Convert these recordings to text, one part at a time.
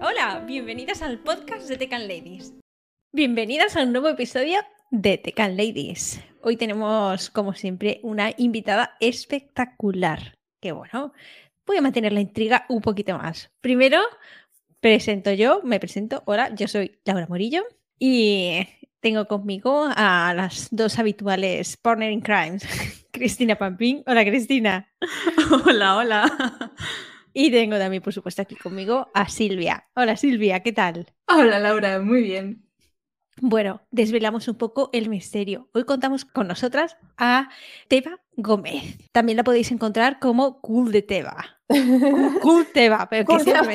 Hola, bienvenidas al podcast de Tecan Ladies. Bienvenidas a un nuevo episodio de Tecan Ladies. Hoy tenemos, como siempre, una invitada espectacular. Que bueno, voy a mantener la intriga un poquito más. Primero, presento yo, me presento. Hola, yo soy Laura Morillo y tengo conmigo a las dos habituales partner in crimes, Cristina Pampín. Hola, Cristina. Hola, hola. Y tengo también, por supuesto, aquí conmigo a Silvia. Hola, Silvia, ¿qué tal? Hola, Laura, muy bien. Bueno, desvelamos un poco el misterio. Hoy contamos con nosotras a Teba Gómez. También la podéis encontrar como Cool de Teba. Cool Teba, pero que siempre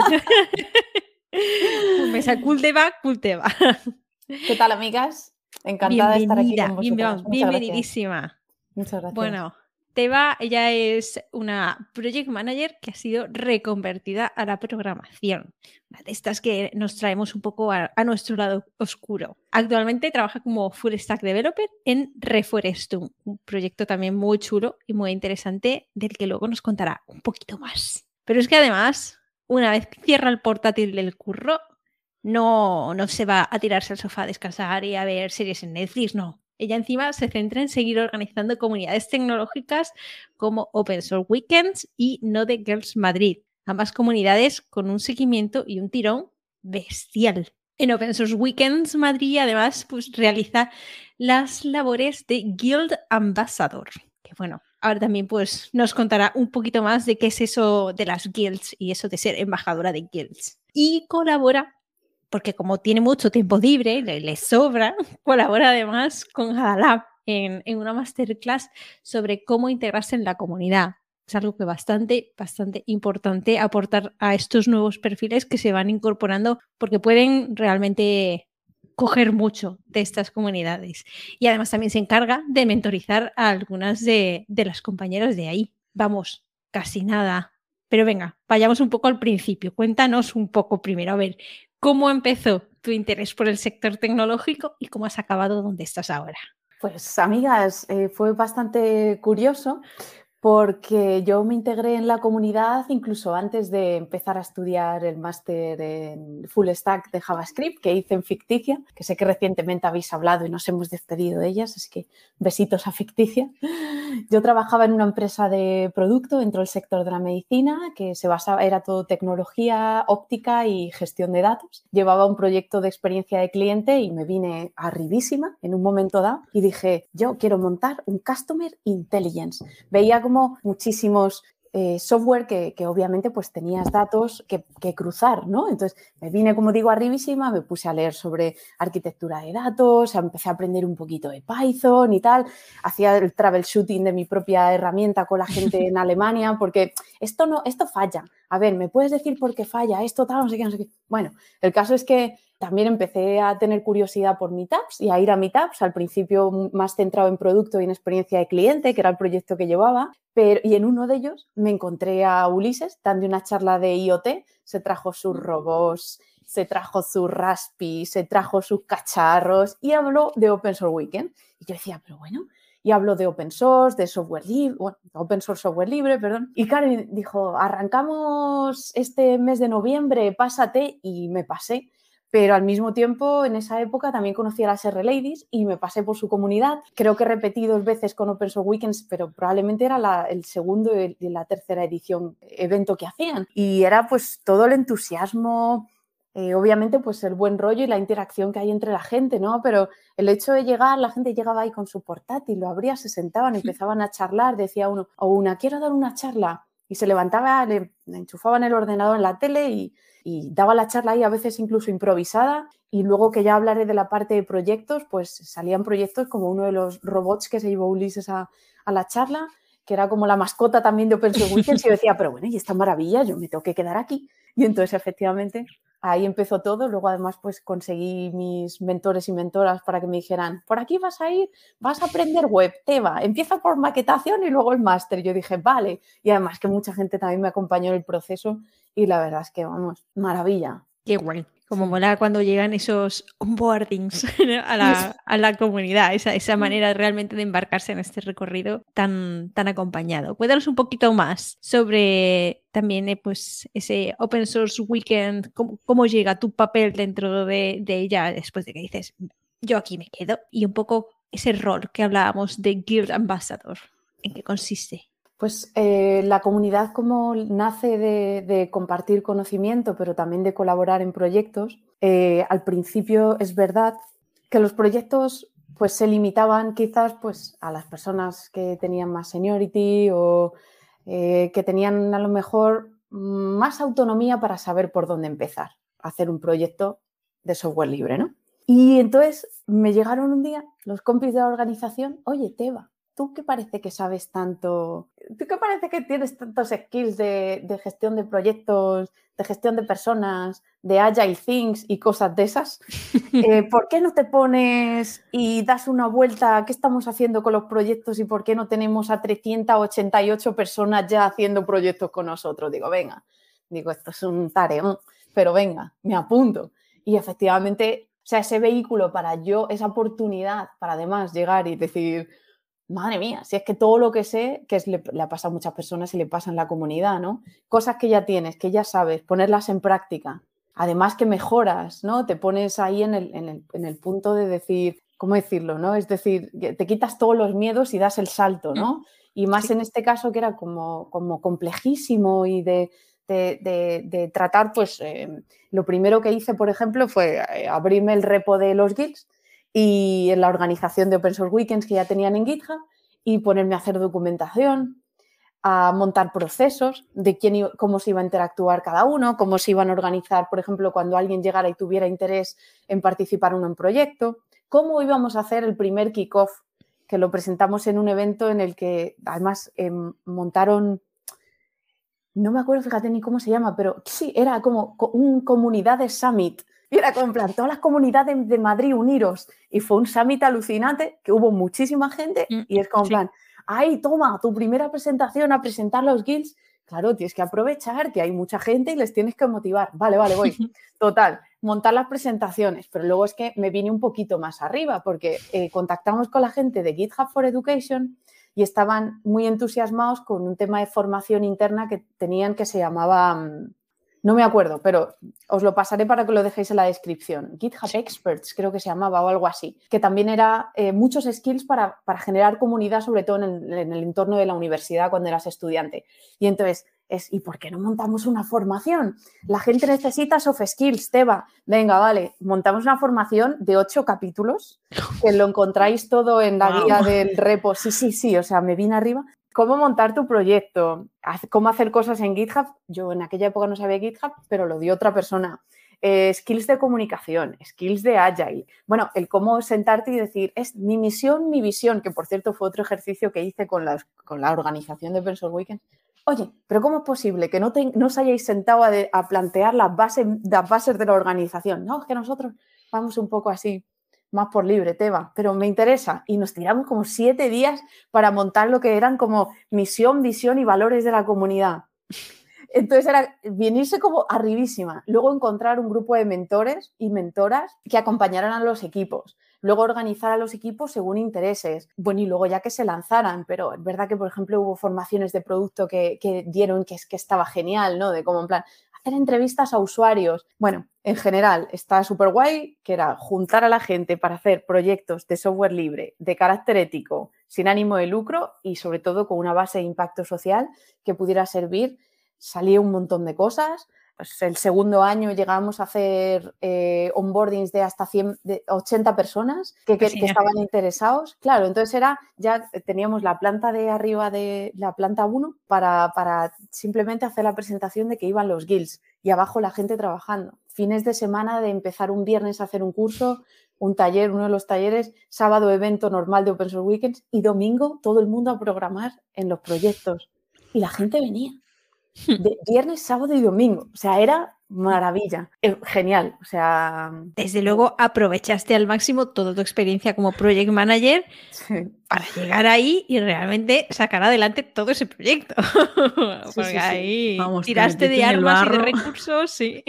me... me Cool Teba, Cool Teba. ¿Qué tal, amigas? Encantada de estar aquí con vosotras. bienvenidísima. Muchas gracias. Bueno, Teba, ella es una project manager que ha sido reconvertida a la programación. Una de estas que nos traemos un poco a, nuestro lado oscuro. Actualmente trabaja como full stack developer en Reforestum, un proyecto también muy chulo y muy interesante del que luego nos contará un poquito más. Pero es que además, una vez que cierra el portátil del curro, no, no se va a tirarse al sofá a descansar y a ver series en Netflix, no ella encima se centra en seguir organizando comunidades tecnológicas como Open Source Weekends y Node Girls Madrid, ambas comunidades con un seguimiento y un tirón bestial. En Open Source Weekends Madrid además pues, realiza las labores de Guild Ambassador, que bueno, ahora también pues nos contará un poquito más de qué es eso de las guilds y eso de ser embajadora de guilds. Y colabora porque como tiene mucho tiempo libre, le, sobra, colabora además con Hadalab en, una masterclass sobre cómo integrarse en la comunidad. Es algo que bastante, bastante importante aportar a estos nuevos perfiles que se van incorporando porque pueden realmente coger mucho de estas comunidades. Y además también se encarga de mentorizar a algunas de las compañeras de ahí. Vamos, casi nada. Pero venga, vayamos un poco al principio. Cuéntanos un poco primero, a ver, ¿Cómo empezó tu interés por el sector tecnológico y cómo has acabado donde estás ahora? Pues amigas, eh, fue bastante curioso porque yo me integré en la comunidad incluso antes de empezar a estudiar el máster en full stack de JavaScript que hice en Ficticia, que sé que recientemente habéis hablado y nos hemos despedido de ellas, así que besitos a Ficticia. Yo trabajaba en una empresa de producto dentro del sector de la medicina que se basaba, era todo tecnología óptica y gestión de datos. Llevaba un proyecto de experiencia de cliente y me vine arribísima en un momento dado y dije, yo quiero montar un Customer Intelligence. Veía como muchísimos eh, software que, obviamente pues tenías datos que, cruzar, ¿no? Entonces me vine, como digo, arribísima, me puse a leer sobre arquitectura de datos, empecé a aprender un poquito de Python y tal, hacía el troubleshooting de mi propia herramienta con la gente en Alemania, porque esto no, esto falla. A ver, ¿me puedes decir por qué falla? Esto tal, no sé qué, no sé qué. Bueno, el caso es que también empecé a tener curiosidad por Meetups y a ir a Meetups, al principio más centrado en producto y en experiencia de cliente, que era el proyecto que llevaba, pero, y en uno de ellos me encontré a Ulises dando una charla de IoT, se trajo sus robots, se trajo su Raspi, se trajo sus cacharros y habló de Open Source Weekend. Y yo decía, pero bueno, y habló de open source, de software libre, bueno, open source software libre, perdón. Y Karen dijo, arrancamos este mes de noviembre, pásate, y me pasé pero al mismo tiempo en esa época también conocí a las R Ladies y me pasé por su comunidad. Creo que repetí dos veces con Open Source Weekends, pero probablemente era el segundo y la tercera edición, evento que hacían. Y era pues todo el entusiasmo, eh, obviamente pues el buen rollo y la interacción que hay entre la gente, ¿no? Pero el hecho de llegar, la gente llegaba ahí con su portátil, lo abría, se sentaban, empezaban a charlar, decía uno, o una, quiero dar una charla. Y se levantaba, le, enchufaban el ordenador en la tele y y daba la charla ahí a veces incluso improvisada y luego que ya hablaré de la parte de proyectos, pues salían proyectos como uno de los robots que se llevó Ulises a, la charla, que era como la mascota también de Open Source y yo decía, pero bueno, y esta maravilla, yo me tengo que quedar aquí. Y entonces efectivamente ahí empezó todo. Luego además pues conseguí mis mentores y mentoras para que me dijeran, por aquí vas a ir, vas a aprender web, Teba, empieza por maquetación y luego el máster. Yo dije, vale. Y además que mucha gente también me acompañó en el proceso y la verdad es que, vamos, maravilla. Qué guay. Como mola cuando llegan esos onboardings a la, a la comunidad, esa, esa, manera realmente de embarcarse en este recorrido tan, tan acompañado. Cuéntanos un poquito más sobre también eh, pues, ese Open Source Weekend, cómo, cómo llega tu papel dentro de, de, ella después de que dices, yo aquí me quedo, y un poco ese rol que hablábamos de Guild Ambassador, ¿en qué consiste? Pues eh, la comunidad como nace de, compartir conocimiento, pero también de colaborar en proyectos. Eh, al principio es verdad que los proyectos pues se limitaban quizás pues a las personas que tenían más seniority o eh, que tenían a lo mejor más autonomía para saber por dónde empezar a hacer un proyecto de software libre, ¿no? Y entonces me llegaron un día los compis de la organización, oye, Teba, ¿tú qué parece que sabes tanto? ¿Tú qué parece que tienes tantos skills de, gestión de proyectos, de gestión de personas, de agile things y cosas de esas? Eh, ¿Por qué no te pones y das una vuelta? ¿Qué estamos haciendo con los proyectos y por qué no tenemos a 388 personas ya haciendo proyectos con nosotros? Digo, venga, digo, esto es un tareón, pero venga, me apunto. Y efectivamente, o sea, ese vehículo para yo, esa oportunidad para además llegar y decir, madre mía, si es que todo lo que sé, que le, le, ha pasado a muchas personas y le pasa en la comunidad, ¿no? Cosas que ya tienes, que ya sabes, ponerlas en práctica. Además que mejoras, ¿no? Te pones ahí en el, en el, en el punto de decir, ¿cómo decirlo, no? Es decir, te quitas todos los miedos y das el salto, ¿no? Mm. Y más en este caso que era como, como complejísimo y de, de, de, de tratar, pues eh, lo primero que hice, por ejemplo, fue eh, abrirme el repo de los guilds y en la organización de Open Source Weekends que ya tenían en GitHub y ponerme a hacer documentación, a montar procesos de quién, cómo se iba a interactuar cada uno, cómo se iban a organizar, por ejemplo, cuando alguien llegara y tuviera interés en participar en un proyecto, cómo íbamos a hacer el primer kickoff, que lo presentamos en un evento en el que además eh, montaron, no me acuerdo, fíjate ni cómo se llama, pero sí, era como un comunidad summit y era como en plan, todas las comunidades de Madrid uniros. Y fue un summit alucinante, que hubo muchísima gente mm, y es como en plan, ay, toma, tu primera presentación a presentar los guilds. Claro, tienes que aprovechar que hay mucha gente y les tienes que motivar. Vale, vale, voy. Total, montar las presentaciones, pero luego es que me vine un poquito más arriba porque eh, contactamos con la gente de GitHub for Education y estaban muy entusiasmados con un tema de formación interna que tenían que se llamaba... Mm, no me acuerdo, pero os lo pasaré para que lo dejéis en la descripción. GitHub Experts, creo que se llamaba o algo así, que también era eh, muchos skills para, generar comunidad, sobre todo en el, en el, entorno de la universidad cuando eras estudiante. Y entonces es, ¿y por qué no montamos una formación? La gente necesita soft skills, Teba. Venga, vale, montamos una formación de ocho capítulos, que lo encontráis todo en la guía del repo. Sí, sí, sí, o sea, me vine arriba cómo montar tu proyecto, cómo hacer cosas en GitHub. Yo en aquella época no sabía GitHub, pero lo dio otra persona. Eh, skills de comunicación, skills de agile. Bueno, el cómo sentarte y decir, es mi misión, mi visión, que por cierto fue otro ejercicio que hice con, con la organización de Pensor Weekend. Oye, pero ¿cómo es posible que no, no os hayáis sentado a, plantear las bases, las bases de la organización? No, es que nosotros vamos un poco así más por libre, Teba, pero me interesa. Y nos tiramos como siete días para montar lo que eran como misión, visión y valores de la comunidad. Entonces era venirse como arribísima. Luego encontrar un grupo de mentores y mentoras que acompañaran a los equipos. Luego organizar a los equipos según intereses. Bueno, y luego ya que se lanzaran, pero es verdad que, por ejemplo, hubo formaciones de producto que, que dieron que, que estaba genial, ¿no? De como en plan, hacer entrevistas a usuarios. Bueno, en general está súper guay, que era juntar a la gente para hacer proyectos de software libre, de carácter ético, sin ánimo de lucro y sobre todo con una base de impacto social que pudiera servir. Salía un montón de cosas. Pues el segundo año llegamos a hacer eh, onboardings de hasta 100, de 80 personas que, que, estaban interesados. Claro, entonces era, ya teníamos la planta de arriba de la planta 1 para, para simplemente hacer la presentación de que iban los guilds y abajo la gente trabajando. Fines de semana de empezar un viernes a hacer un curso, un taller, uno de los talleres, sábado evento normal de Open Source Weekends y domingo todo el mundo a programar en los proyectos. Y la gente venía. De viernes, sábado y domingo. O sea, era maravilla, eh, genial, o sea... Desde luego aprovechaste al máximo toda tu experiencia como project manager para llegar ahí y realmente sacar adelante todo ese proyecto. Porque ahí tiraste de armas y de recursos, sí.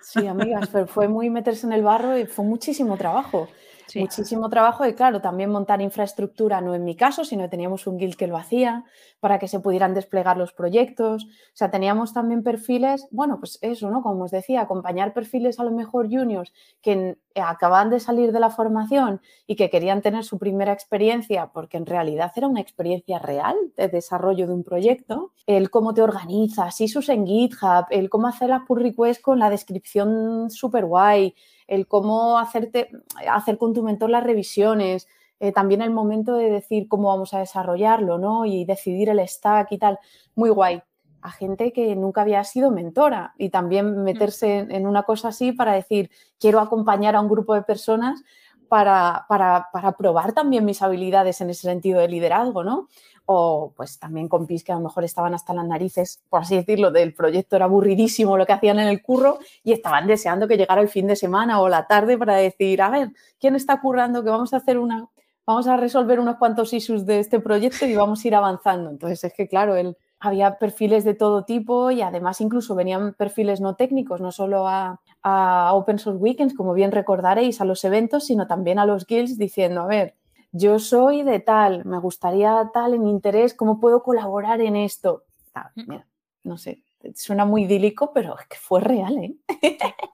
Sí, amigas, pero fue muy meterse en el barro y fue muchísimo trabajo. Muchísimo trabajo y claro, también montar infraestructura, no en mi caso, sino teníamos un guild que lo hacía para que se pudieran desplegar los proyectos. O sea, teníamos también perfiles, bueno, pues eso, ¿no? Como os decía, acompañar perfiles a lo mejor juniors que acaban de salir de la formación y que querían tener su primera experiencia, porque en realidad era una experiencia real de desarrollo de un proyecto, el cómo te organizas, ISUs en GitHub, el cómo hacer la pull request con la descripción super guay, el cómo hacerte, hacer con tu mentor las revisiones, eh, también el momento de decir cómo vamos a desarrollarlo, ¿no? Y decidir el stack y tal. Muy guay. A gente que nunca había sido mentora y también mm. meterse en, una cosa así para decir, quiero acompañar a un grupo de personas para, probar también mis habilidades en ese sentido de liderazgo, ¿no? o pues también compis que a lo mejor estaban hasta las narices, por así decirlo, del proyecto era aburridísimo lo que hacían en el curro y estaban deseando que llegara el fin de semana o la tarde para decir, a ver, ¿quién está currando? Que vamos a hacer una, vamos a resolver unos cuantos issues de este proyecto y vamos a ir avanzando. Entonces es que claro, había perfiles de todo tipo y además incluso venían perfiles no técnicos, no solo a, a Open Source Weekends, como bien recordaréis, a los eventos, sino también a los guilds diciendo, a ver, yo soy de tal, me gustaría tal en interés, ¿cómo puedo colaborar en esto? Ah, mira, no sé, suena muy idílico, pero es que fue real, ¿eh?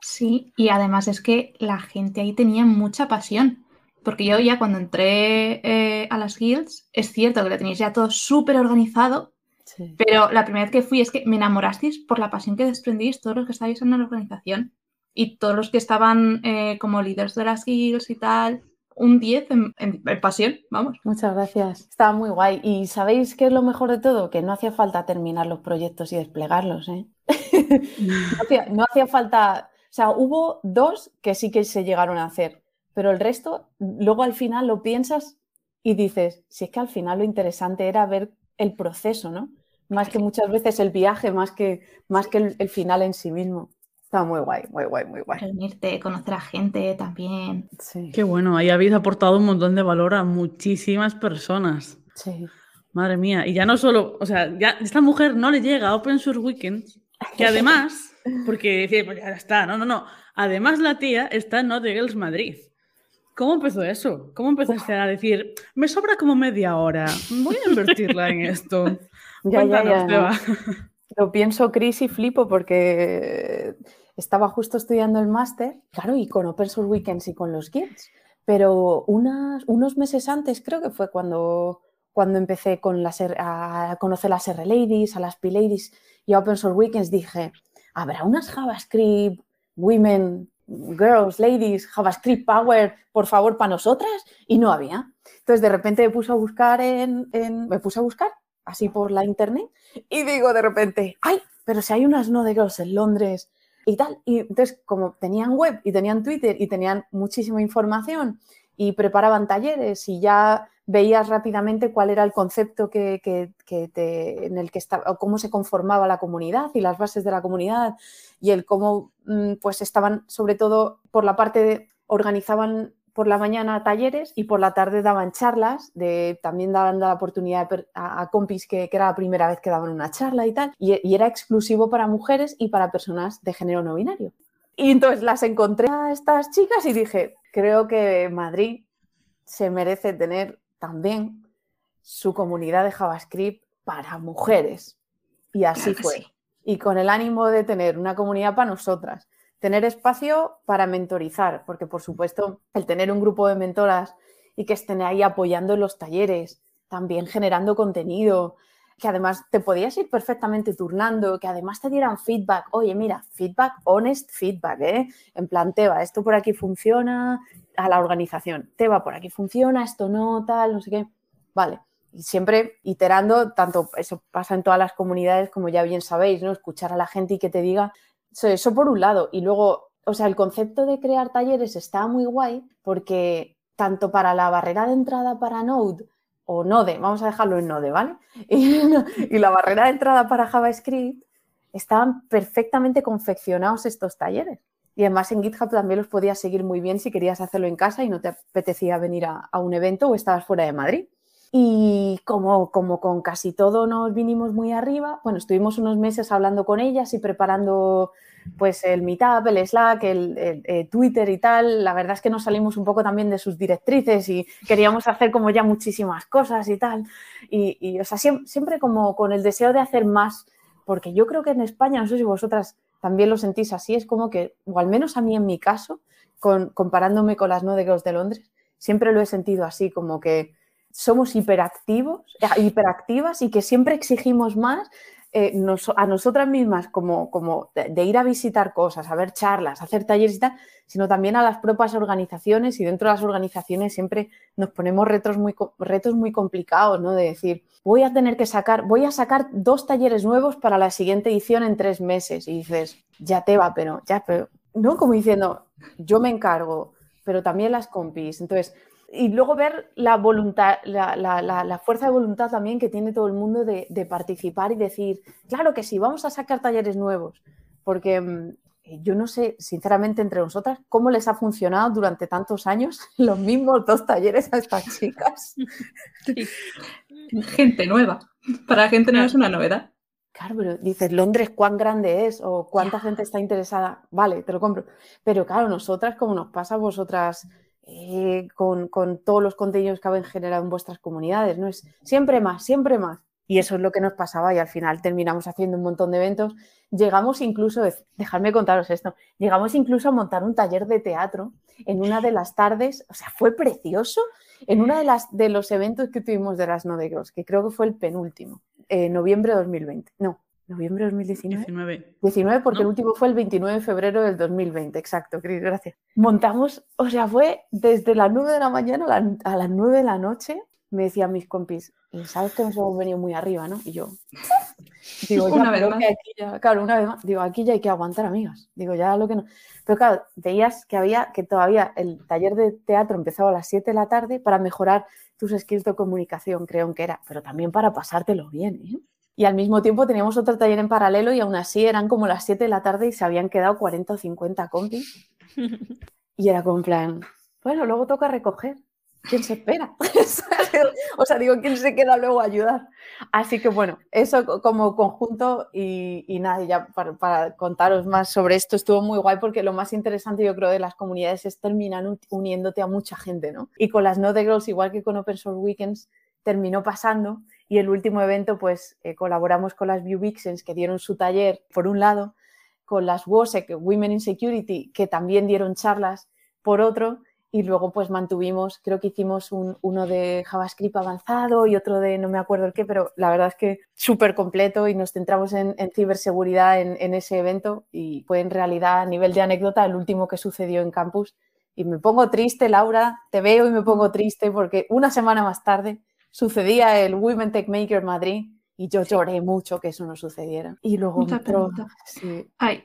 Sí, y además es que la gente ahí tenía mucha pasión. Porque yo ya cuando entré eh, a las guilds, es cierto que lo teníais ya todo súper organizado, pero la primera vez que fui es que me enamorasteis por la pasión que desprendís todos los que estáis en la organización y todos los que estaban eh, como líderes de las guilds y tal un 10 en, pasión, vamos. Muchas gracias. Estaba muy guay. ¿Y sabéis qué es lo mejor de todo? Que no hacía falta terminar los proyectos y desplegarlos, ¿eh? no, hacía, falta... O sea, hubo dos que sí que se llegaron a hacer, pero el resto, luego al final lo piensas y dices, si es que al final lo interesante era ver el proceso, ¿no? Más que muchas veces el viaje, más que, más que el final en sí mismo. Está muy guay, muy guay, muy guay. Reunirte, conocer a gente también. Sí. Qué bueno, ahí habéis aportado un montón de valor a muchísimas personas. Sí. Madre mía, y ya no solo, o sea, ya esta mujer no le llega a Open Source Weekends, que además, porque decía, pues ya está, no, no, no. Además, la tía está en Not Girls Madrid. ¿Cómo empezó eso? ¿Cómo empezaste a decir, me sobra como media hora, voy a invertirla en esto? ya, ya, ya, Lo pienso, Chris, y flipo porque estaba justo estudiando el máster, claro, y con Open Source Weekends y con los guilds, pero unos meses antes creo que fue cuando, cuando empecé con las, a conocer las R-Ladies, a las P-Ladies y a Open Source Weekends, dije, ¿habrá unas JavaScript Women, Girls, Ladies, JavaScript Power, por favor, para nosotras? Y no había. Entonces, de repente me puse a buscar en me puse a buscar así por la internet y digo de repente, ay, pero si hay unas no de girls en Londres y tal. Y entonces, como tenían web y tenían Twitter y tenían muchísima información y preparaban talleres y ya veías rápidamente cuál era el concepto que, en el que estaba, o cómo se conformaba la comunidad y las bases de la comunidad y el cómo mm, pues estaban, sobre todo por la parte de, organizaban por la mañana talleres y por la tarde daban charlas, de, también daban la oportunidad a, compis que, era la primera vez que daban una charla y tal, y, era exclusivo para mujeres y para personas de género no binario. Y entonces las encontré a estas chicas y dije, creo que Madrid se merece tener también su comunidad de JavaScript para mujeres. Y así fue. Y con el ánimo de tener una comunidad para nosotras Tener espacio para mentorizar, porque por supuesto el tener un grupo de mentoras y que estén ahí apoyando en los talleres, también generando contenido, que además te podías ir perfectamente turnando, que además te dieran feedback. Oye, mira, feedback, honest feedback, ¿eh? En plan, Teba, esto por aquí funciona, a la organización, Teba, por aquí funciona, esto no, tal, no sé qué. Vale. Y siempre iterando, tanto eso pasa en todas las comunidades, como ya bien sabéis, ¿no? Escuchar a la gente y que te diga eso por un lado. Y luego, o sea, el concepto de crear talleres está muy guay porque tanto para la barrera de entrada para Node o Node, vamos a dejarlo en Node, ¿vale? Y, la barrera de entrada para JavaScript estaban perfectamente confeccionados estos talleres. Y además en GitHub también los podías seguir muy bien si querías hacerlo en casa y no te apetecía venir a, un evento o estabas fuera de Madrid. Y como, como con casi todo nos vinimos muy arriba, bueno, estuvimos unos meses hablando con ellas y preparando pues el Meetup, el Slack, el, eh, Twitter y tal. La verdad es que nos salimos un poco también de sus directrices y queríamos hacer como ya muchísimas cosas y tal. Y, o sea, siempre, siempre como con el deseo de hacer más, porque yo creo que en España, no sé si vosotras también lo sentís así, es como que, o al menos a mí en mi caso, con, comparándome con las no de de Londres, siempre lo he sentido así, como que somos hiperactivos, eh, hiperactivas y que siempre exigimos más eh, a nosotras mismas como, como de, ir a visitar cosas, a ver charlas, hacer talleres y tal, sino también a las propias organizaciones y dentro de las organizaciones siempre nos ponemos retos muy, retos muy complicados, ¿no? De decir, voy a tener que sacar, voy a sacar dos talleres nuevos para la siguiente edición en tres meses y dices, ya te va, pero ya, pero, ¿no? Como diciendo, yo me encargo, pero también las compis. Entonces, y luego ver la voluntad, la, fuerza de voluntad también que tiene todo el mundo de, participar y decir, claro que sí, vamos a sacar talleres nuevos, porque mm, yo no sé, sinceramente, entre nosotras, cómo les ha funcionado durante tantos años los mismos dos talleres a estas chicas. Gente nueva. Para gente nueva es una novedad. Claro, pero dices, Londres, ¿cuán grande es? ¿O cuánta gente está interesada? Vale, te lo compro. Pero claro, nosotras, como nos pasa a vosotras eh, con, todos los contenidos que habéis generado en vuestras comunidades, ¿no? Es siempre más, siempre más. Y eso es lo que nos pasaba y al final terminamos haciendo un montón de eventos. Llegamos incluso, dejadme contaros esto, llegamos incluso a montar un taller de teatro en una de las tardes, o sea, fue precioso, en uno de, las, de los eventos que tuvimos de las Nodegros, que creo que fue el penúltimo, en noviembre de 2020. No, ¿Noviembre de 2019? 19. 19 porque el último fue el 29 de febrero del 2020, exacto, Cris, gracias. Montamos, o sea, fue desde las 9 de la mañana a, las 9 de la noche, me decían mis compis, sabes que nos hemos venido muy arriba, ¿no? Y yo, digo, una vez más. Aquí ya, claro, una vez más, digo, aquí ya hay que aguantar, amigas. Digo, ya lo que no. Pero claro, veías que había, que todavía el taller de teatro empezaba a las 7 de la tarde para mejorar tus skills de comunicación, creo que era, pero también para pasártelo bien, ¿eh? Y al mismo tiempo teníamos otro taller en paralelo y aún así eran como las 7 de la tarde y se habían quedado 40 o 50 compis. Y era como en plan, bueno, luego toca recoger. ¿Quién se espera? o sea, digo, ¿quién se queda luego a ayudar? Así que bueno, eso como conjunto y, nada, ya para, contaros más sobre esto estuvo muy guay porque lo más interesante yo creo de las comunidades es terminar uniéndote a mucha gente, ¿no? Y con las No The Girls, igual que con Open Source Weekends, terminó pasando y el último evento, pues eh, colaboramos con las View Vixens que dieron su taller, por un lado, con las WOSEC, Women in Security, que también dieron charlas, por otro, y luego pues mantuvimos, creo que hicimos uno de JavaScript avanzado y otro de no me acuerdo el qué, pero la verdad es que súper completo y nos centramos en, ciberseguridad en, en, ese evento y fue en realidad a nivel de anécdota el último que sucedió en campus. Y me pongo triste, Laura, te veo y me pongo triste porque una semana más tarde sucedía el Women Tech Maker Madrid y yo lloré mucho que eso no sucediera. Y luego Ay,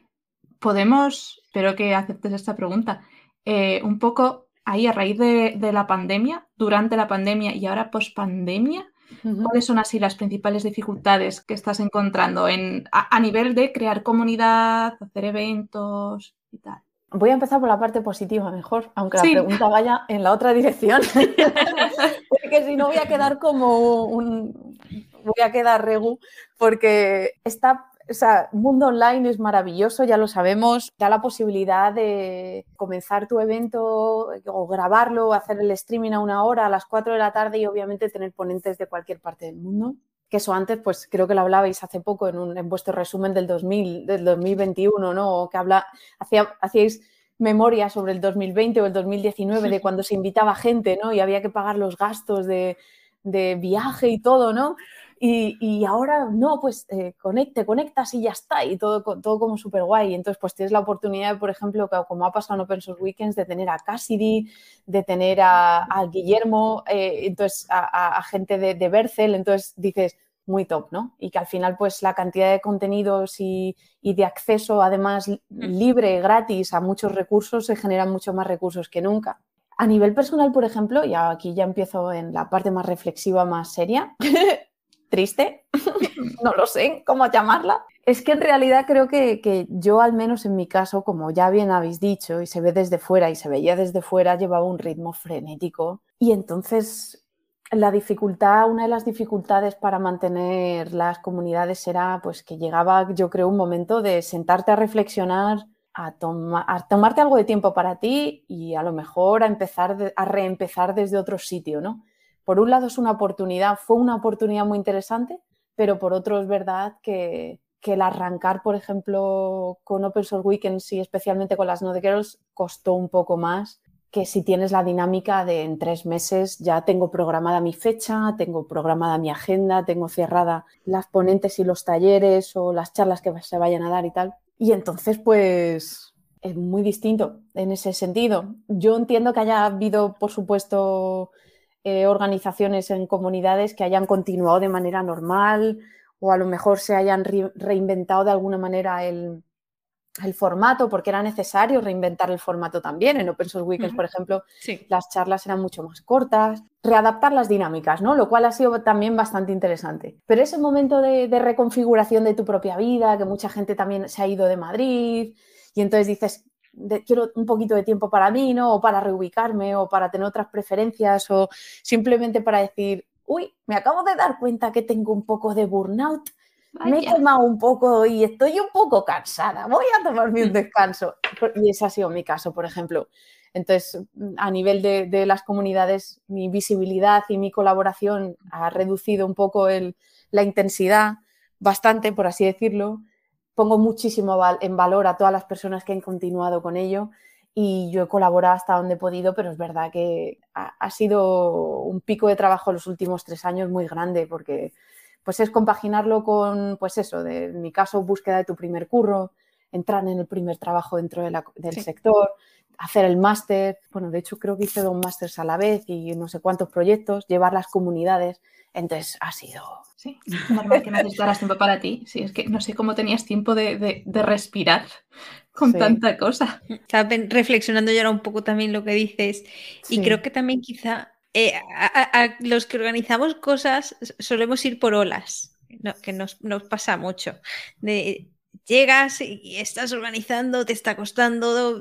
podemos, espero que aceptes esta pregunta, eh, un poco ahí a raíz de, la pandemia, durante la pandemia y ahora post pandemia, ¿cuáles son así las principales dificultades que estás encontrando en, a que de crear comunidad, hacer eventos y tal? Voy a empezar por la parte positiva mejor, aunque la pregunta vaya en la otra dirección. porque si no voy a quedar como un. Voy a quedar regu, porque está. O sea, mundo online es maravilloso, ya lo sabemos. Da la posibilidad de comenzar tu evento o grabarlo, hacer el streaming a una hora, a las 4 de la tarde y obviamente tener ponentes de cualquier parte del mundo que eso antes, pues creo que lo hablabais hace poco en, un, en vuestro resumen del, 2000, del 2021, ¿no? que habla, hacía, hacíais memoria sobre el 2020 o el 2019 de cuando se invitaba gente, ¿no? Y había que pagar los gastos de, viaje y todo, ¿no? Y, ahora no, pues eh, te conectas y ya está, y todo, todo como súper guay. Entonces, pues tienes la oportunidad, por ejemplo, como ha pasado en Open Source Weekends, de tener a Cassidy, de tener a, Guillermo, eh, entonces a, gente de, de Bercel. Entonces dices, muy top, ¿no? Y que al final, pues la cantidad de contenidos y, de acceso, además libre, gratis a muchos recursos, se generan mucho más recursos que nunca. A nivel personal, por ejemplo, y aquí ya empiezo en la parte más reflexiva, más seria, triste, no lo sé cómo llamarla. Es que en realidad creo que, que, yo, al menos en mi caso, como ya bien habéis dicho, y se ve desde fuera y se veía desde fuera, llevaba un ritmo frenético. Y entonces la dificultad, una de las dificultades para mantener las comunidades era pues que llegaba, yo creo, un momento de sentarte a reflexionar, a, a tomarte algo de tiempo para ti y a lo mejor a empezar a reempezar desde otro sitio, ¿no? Por un lado es una oportunidad, fue una oportunidad muy interesante, pero por otro es verdad que, que el arrancar, por ejemplo, con Open Source Weekends y especialmente con las Node Girls costó un poco más que si tienes la dinámica de en tres meses ya tengo programada mi fecha, tengo programada mi agenda, tengo cerrada las ponentes y los talleres o las charlas que se vayan a dar y tal. Y entonces, pues, es muy distinto en ese sentido. Yo entiendo que haya habido, por supuesto, eh, organizaciones en comunidades que hayan continuado de manera normal o a lo mejor se hayan reinventado de alguna manera el, el formato, porque era necesario reinventar el formato también. En Open Source Weekends, por ejemplo, las charlas eran mucho más cortas, readaptar las dinámicas, ¿no? Lo cual ha sido también bastante interesante. Pero ese momento de, reconfiguración de tu propia vida, que mucha gente también se ha ido de Madrid, y entonces dices, quiero un poquito de tiempo para mí, ¿no? O para reubicarme, o para tener otras preferencias, o simplemente para decir, uy, me acabo de dar cuenta que tengo un poco de burnout me he quemado un poco y estoy un poco cansada, voy a tomarme un mm. descanso. Y ese ha sido mi caso, por ejemplo. Entonces, a nivel de, las comunidades, mi visibilidad y mi colaboración ha reducido un poco la intensidad, bastante, por así decirlo. Pongo muchísimo en valor a todas las personas que han continuado con ello y yo he colaborado hasta donde he podido, pero es verdad que ha, ha sido un pico de trabajo los últimos tres años muy grande porque pues es compaginarlo con, pues eso, de, en mi caso, búsqueda de tu primer curro, entrar en el primer trabajo dentro del sector, hacer el máster, bueno, de hecho creo que hice dos másters a la vez y no sé cuántos proyectos, llevar las comunidades, entonces ha sido... Sí, normal que necesitaras tiempo para ti, sí, es que no sé cómo tenías tiempo de, respirar con tanta cosa. Estaba reflexionando yo ahora un poco también lo que dices y creo que también quizá eh, a, los que organizamos cosas solemos ir por olas, que nos, pasa mucho. De, llegas y estás organizando, te está costando,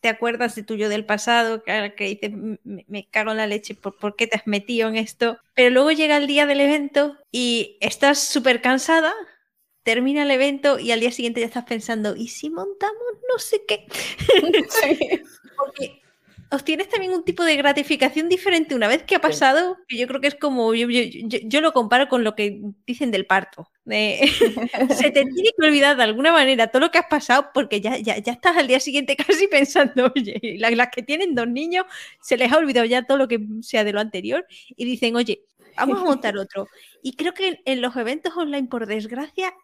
te acuerdas de tuyo del pasado, que, que dices, me, cago en la leche, ¿por, ¿por qué te has metido en esto? Pero luego llega el día del evento y estás súper cansada, termina el evento y al día siguiente ya estás pensando, ¿y si montamos no sé qué? Porque obtienes también un tipo de gratificación diferente una vez que ha pasado, que yo creo que es como, yo, lo comparo con lo que dicen del parto. se te tiene que olvidar de alguna manera todo lo que has pasado porque ya, ya, ya estás al día siguiente casi pensando, oye, las, que tienen dos niños se les ha olvidado ya todo lo que sea de lo anterior y dicen, oye, vamos a montar otro. Y creo que en los eventos online, por desgracia,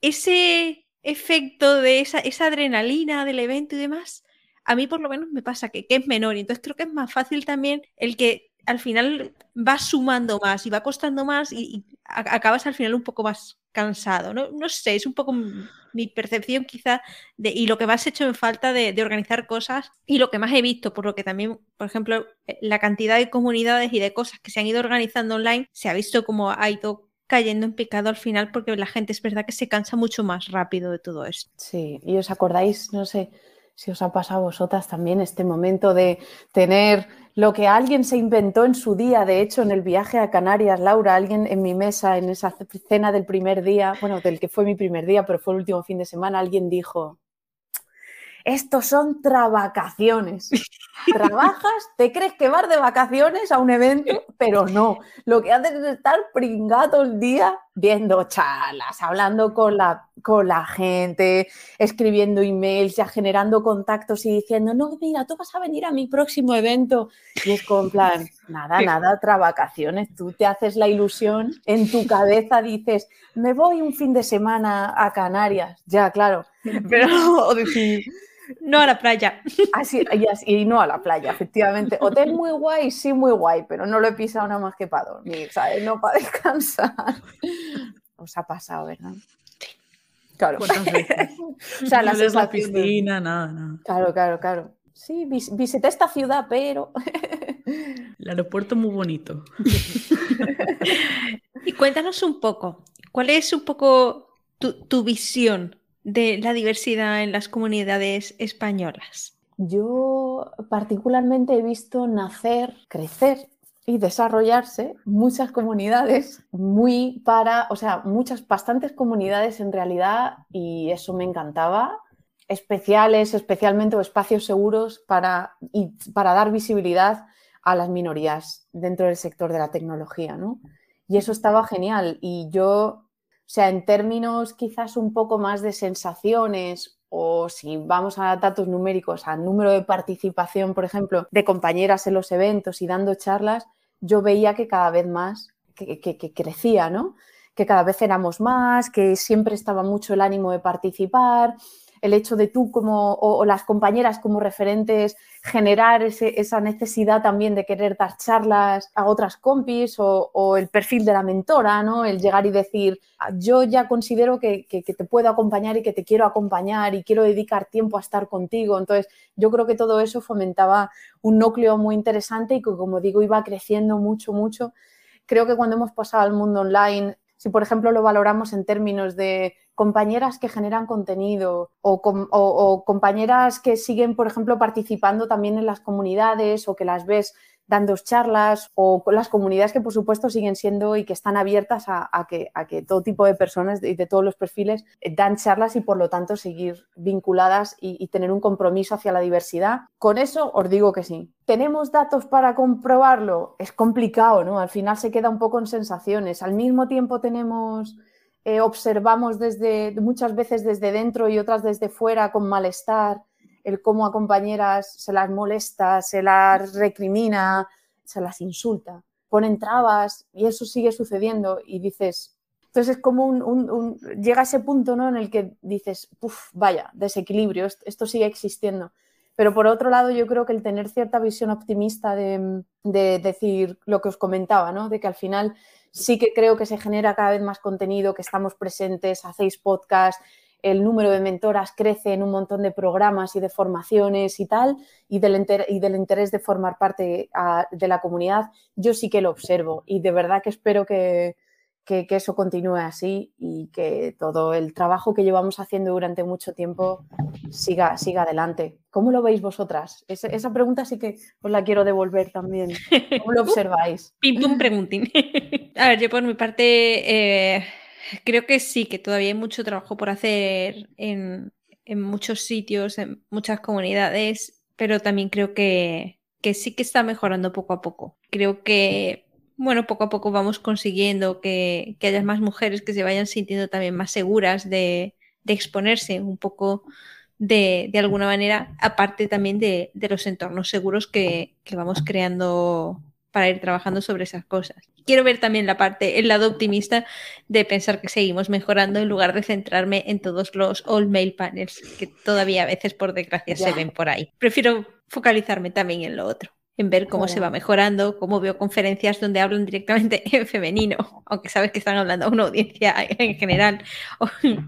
ese efecto de esa, esa adrenalina del evento y demás, a mí por lo menos me pasa que, es menor y entonces creo que es más fácil también el que al final va sumando más y va costando más y, acabas al final un poco más cansado. ¿no? no sé, es un poco mi percepción quizá y lo que más he hecho en falta de, organizar cosas y lo que más he visto, por lo que también, por ejemplo, eh, la cantidad de comunidades y de cosas que se han ido organizando online, se ha visto como ha ido cayendo en picado al final porque la gente es verdad que se cansa mucho más rápido de todo esto. Sí, y os acordáis, no sé, si os ha pasado a vosotras también este momento de tener lo que alguien se inventó en su día, de hecho, en el viaje a Canarias, Laura, alguien en mi mesa, en esa cena del primer día, bueno, del que fue mi primer día, pero fue el último fin de semana, alguien dijo, estos son travacaciones. Trabajas, te crees que vas de vacaciones a un evento, pero no. Lo que haces es estar pringado el día viendo charlas, hablando con la, con la gente, escribiendo emails, ya generando contactos y diciendo, no, mira, tú vas a venir a mi próximo evento. Y es con plan, nada, nada, vacaciones. Tú te haces la ilusión, en tu cabeza dices, me voy un fin de semana a Canarias. Ya, claro. Pero decir no a la playa. Así, y, y, no a la playa, efectivamente. Hotel muy guay, sí, muy guay, pero no lo he pisado nada más que para dormir, ¿sabes? No para descansar. Os ha pasado, ¿verdad? Claro. o sea, la, la piscina, nada, nada. Claro, claro, claro. Sí, visité esta ciudad, pero... El aeropuerto muy bonito. Y cuéntanos un poco, ¿cuál es un poco tu, visión de la diversidad en las comunidades españolas? Yo particularmente he visto nacer, crecer y desarrollarse muchas comunidades muy para, o sea, muchas, bastantes comunidades en realidad y eso me encantaba, especiales, especialmente o espacios seguros para, y para dar visibilidad a las minorías dentro del sector de la tecnología, ¿no? Y eso estaba genial. Y yo, sea, en términos quizás un poco más de sensaciones o si vamos a datos numéricos, al número de participación, por ejemplo, de compañeras en los eventos y dando charlas, yo veía que cada vez más, que, que crecía, ¿no? Que cada vez éramos más, que siempre estaba mucho el ánimo de participar, el hecho de tú como, o, las compañeras como referentes, generar esa necesidad también de querer dar charlas a otras compis o, el perfil de la mentora, ¿no? El llegar y decir, ah, yo ya considero que, te puedo acompañar y que te quiero acompañar y quiero dedicar tiempo a estar contigo. Entonces, yo creo que todo eso fomentaba un núcleo muy interesante y que, como digo, iba creciendo mucho, mucho. Creo que cuando hemos pasado al mundo online, si por ejemplo lo valoramos en términos de compañeras que generan contenido o, compañeras que siguen, por ejemplo, participando también en las comunidades o que las ves dando charlas o con las comunidades que por supuesto siguen siendo y que están abiertas a, que, a que, todo tipo de personas y de, todos los perfiles eh, dan charlas y por lo tanto seguir vinculadas y, y, tener un compromiso hacia la diversidad. Con eso os digo que sí. ¿Tenemos datos para comprobarlo? Es complicado, ¿no? Al final se queda un poco en sensaciones. Al mismo tiempo tenemos eh, observamos desde, muchas veces desde dentro y otras desde fuera con malestar, el cómo a compañeras se las molesta, se las recrimina, se las insulta, ponen trabas y eso sigue sucediendo y dices, entonces es como un, llega a ese punto ¿no? en el que dices, vaya, desequilibrio, esto, sigue existiendo. Pero por otro lado, yo creo que el tener cierta visión optimista de, de decir lo que os comentaba, ¿no? de que al final sí que creo que se genera cada vez más contenido, que estamos presentes, hacéis podcast, el número de mentoras crece en un montón de programas y de formaciones y tal, y del, interés de formar parte ah, de la comunidad, yo sí que lo observo y de verdad que espero que, que, eso continúe así y que todo el trabajo que llevamos haciendo durante mucho tiempo siga, siga adelante. ¿Cómo lo veis vosotras? esa pregunta sí que os la quiero devolver también. ¿Cómo lo observáis? Pim pum preguntín. A ver, yo por mi parte eh, creo que sí, que todavía hay mucho trabajo por hacer en, en muchos sitios, en muchas comunidades, pero también creo que, que sí que está mejorando poco a poco. Creo que bueno, poco a poco vamos consiguiendo que, haya más mujeres que se vayan sintiendo también más seguras de, exponerse un poco de, alguna manera, aparte también de, los entornos seguros que, vamos creando para ir trabajando sobre esas cosas. Quiero ver también la parte, el lado optimista de pensar que seguimos mejorando en lugar de centrarme en todos los all mail panels que todavía a veces por desgracia se ven por ahí. Prefiero focalizarme también en lo otro en ver cómo se va mejorando, cómo veo conferencias donde hablan directamente en femenino, aunque sabes que están hablando a una audiencia en general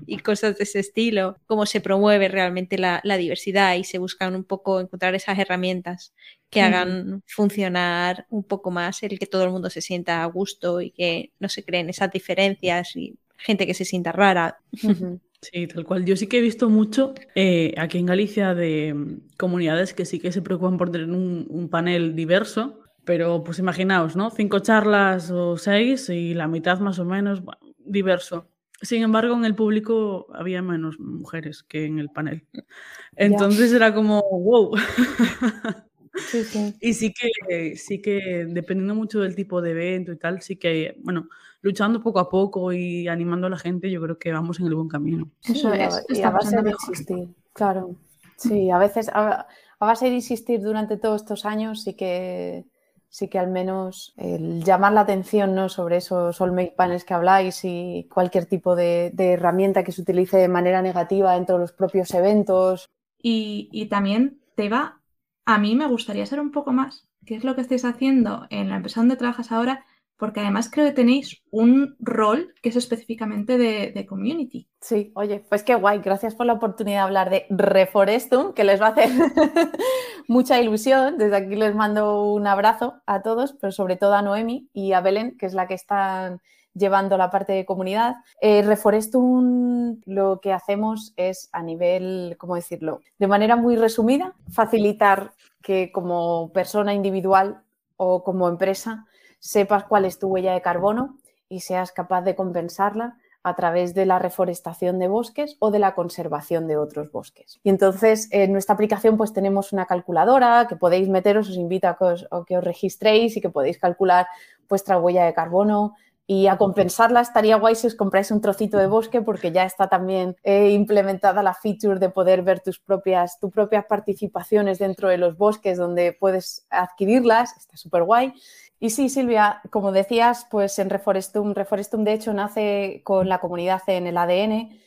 y cosas de ese estilo, cómo se promueve realmente la, diversidad y se buscan un poco encontrar esas herramientas que hagan funcionar un poco más el que todo el mundo se sienta a gusto y que no se creen esas diferencias y gente que se sienta rara. Sí, tal cual. Yo sí que he visto mucho eh, aquí en Galicia de mm, comunidades que sí que se preocupan por tener un, panel diverso, pero pues imaginaos, ¿no? Cinco charlas o seis y la mitad más o menos diverso. Sin embargo, en el público había menos mujeres que en el panel. Entonces era como, wow. Y sí que, sí que, dependiendo mucho del tipo de evento y tal, sí que, bueno, luchando poco a poco y animando a la gente, yo creo que vamos en el buen camino. Eso es, y a base de insistir, claro. Sí, a veces, a, base de insistir durante todos estos años, sí que, sí que al menos el llamar la atención ¿no? sobre esos all make panels que habláis y cualquier tipo de, de, herramienta que se utilice de manera negativa dentro de los propios eventos. Y, y también te va, a mí me gustaría ser un poco más, qué es lo que estáis haciendo en la empresa donde trabajas ahora, porque además creo que tenéis un rol que es específicamente de, community. Sí, oye, pues qué guay, gracias por la oportunidad de hablar de Reforestum, que les va a hacer mucha ilusión. Desde aquí les mando un abrazo a todos, pero sobre todo a Noemi y a Belén, que es la que están llevando la parte de comunidad. Eh, Reforestum lo que hacemos es a nivel, ¿cómo decirlo? De manera muy resumida, facilitar que como persona individual o como empresa sepas cuál es tu huella de carbono y seas capaz de compensarla a través de la reforestación de bosques o de la conservación de otros bosques. Y entonces en nuestra aplicación pues tenemos una calculadora que podéis meteros, os invito a que os, que os registréis y que podéis calcular vuestra huella de carbono, y a compensarla estaría guay si os compráis un trocito de bosque porque ya está también eh, implementada la feature de poder ver tus propias, tus propias participaciones dentro de los bosques donde puedes adquirirlas. Está súper guay. Y sí, Silvia, como decías, pues en Reforestum, Reforestum de hecho nace con la comunidad en el ADN,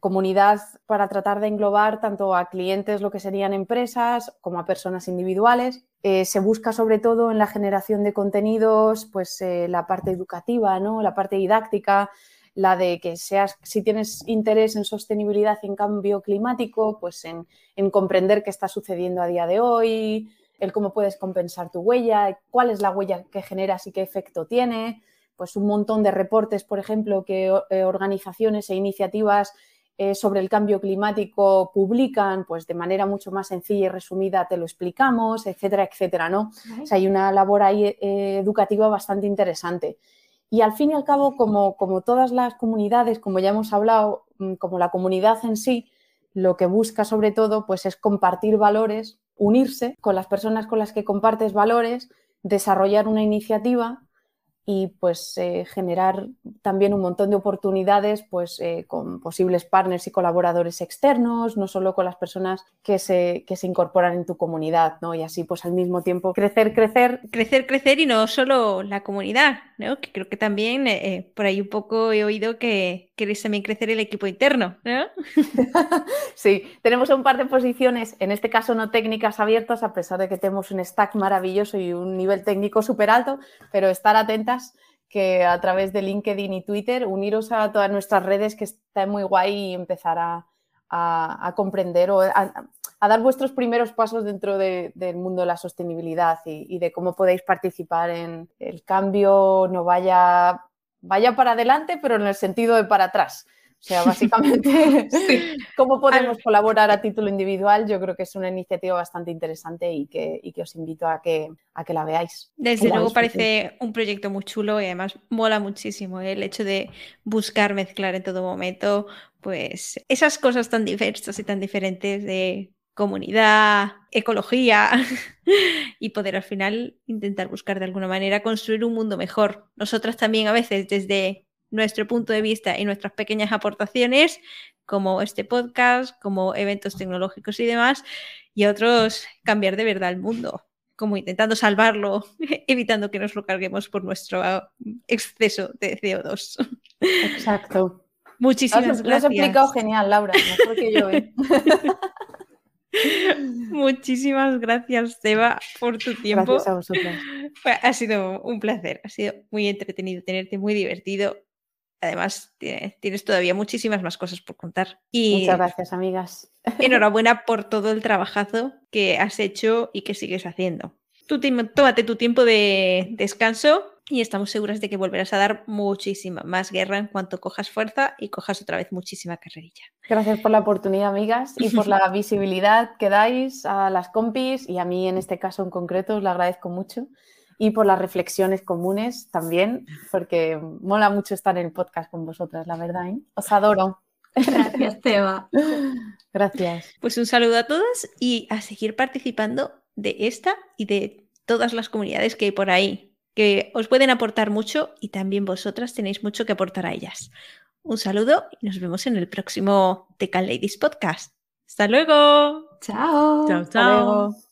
comunidad para tratar de englobar tanto a clientes, lo que serían empresas, como a personas individuales. Eh, se busca sobre todo en la generación de contenidos, pues eh, la parte educativa, ¿no? la parte didáctica, la de que seas, si tienes interés en sostenibilidad y en cambio climático, pues en, en comprender qué está sucediendo a día de hoy, el cómo puedes compensar tu huella, cuál es la huella que generas y qué efecto tiene, pues un montón de reportes, por ejemplo, que eh, organizaciones e iniciativas eh, sobre el cambio climático publican, pues de manera mucho más sencilla y resumida te lo explicamos, etcétera, etcétera, ¿no? O sea, hay una labor ahí eh, educativa bastante interesante. Y al fin y al cabo, como, como todas las comunidades, como ya hemos hablado, mm, como la comunidad en sí, lo que busca sobre todo pues es compartir valores unirse con las personas con las que compartes valores, desarrollar una iniciativa y pues eh, generar también un montón de oportunidades pues eh, con posibles partners y colaboradores externos, no solo con las personas que se, que se incorporan en tu comunidad, ¿no? Y así pues al mismo tiempo crecer, crecer. Crecer, crecer y no solo la comunidad, ¿no? Que creo que también eh, por ahí un poco he oído que queréis también crecer el equipo interno, ¿no? sí, tenemos un par de posiciones, en este caso no técnicas abiertas, a pesar de que tenemos un stack maravilloso y un nivel técnico súper alto, pero estar que a través de LinkedIn y Twitter uniros a todas nuestras redes que está muy guay y empezar a, comprender o a, dar vuestros primeros pasos dentro del mundo de la sostenibilidad y, de cómo podéis participar en el cambio no vaya, vaya para adelante, pero en el sentido de para atrás. O sea, básicamente, cómo podemos colaborar a título individual, yo creo que es una iniciativa bastante interesante y que, que os invito a que, a que la veáis. Desde luego parece un proyecto muy chulo y además mola muchísimo ¿eh? el hecho de buscar mezclar en todo momento pues esas cosas tan diversas y tan diferentes de comunidad, ecología y poder al final intentar buscar de alguna manera construir un mundo mejor. Nosotras también a veces desde nuestro punto de vista y nuestras pequeñas aportaciones, como este podcast, como eventos tecnológicos y demás, y otros cambiar de verdad el mundo, como intentando salvarlo, evitando que nos lo carguemos por nuestro exceso de CO2. Exacto. Muchísimas gracias. Lo has explicado genial, Laura, mejor que yo. ¿eh? Muchísimas gracias, Seba, por tu tiempo. Gracias a vosotros. Ha sido un placer, ha sido muy entretenido tenerte, muy divertido Además, tienes todavía muchísimas más cosas por contar. Y Muchas gracias, amigas. Enhorabuena por todo el trabajazo que has hecho y que sigues haciendo. Tú tómate tu tiempo de descanso y estamos seguras de que volverás a dar muchísima más guerra en cuanto cojas fuerza y cojas otra vez muchísima carrerilla. Gracias por la oportunidad, amigas, y por la visibilidad que dais a las compis y a mí en este caso en concreto os lo agradezco mucho y por las reflexiones comunes también, porque mola mucho estar en el podcast con vosotras, la verdad. ¿eh? Os adoro. Gracias, Teba. Gracias. Pues un saludo a todas y a seguir participando de esta y de todas las comunidades que hay por ahí, que os pueden aportar mucho y también vosotras tenéis mucho que aportar a ellas. Un saludo y nos vemos en el próximo Tecal Ladies Podcast. ¡Hasta luego! Chao. Chao, chao.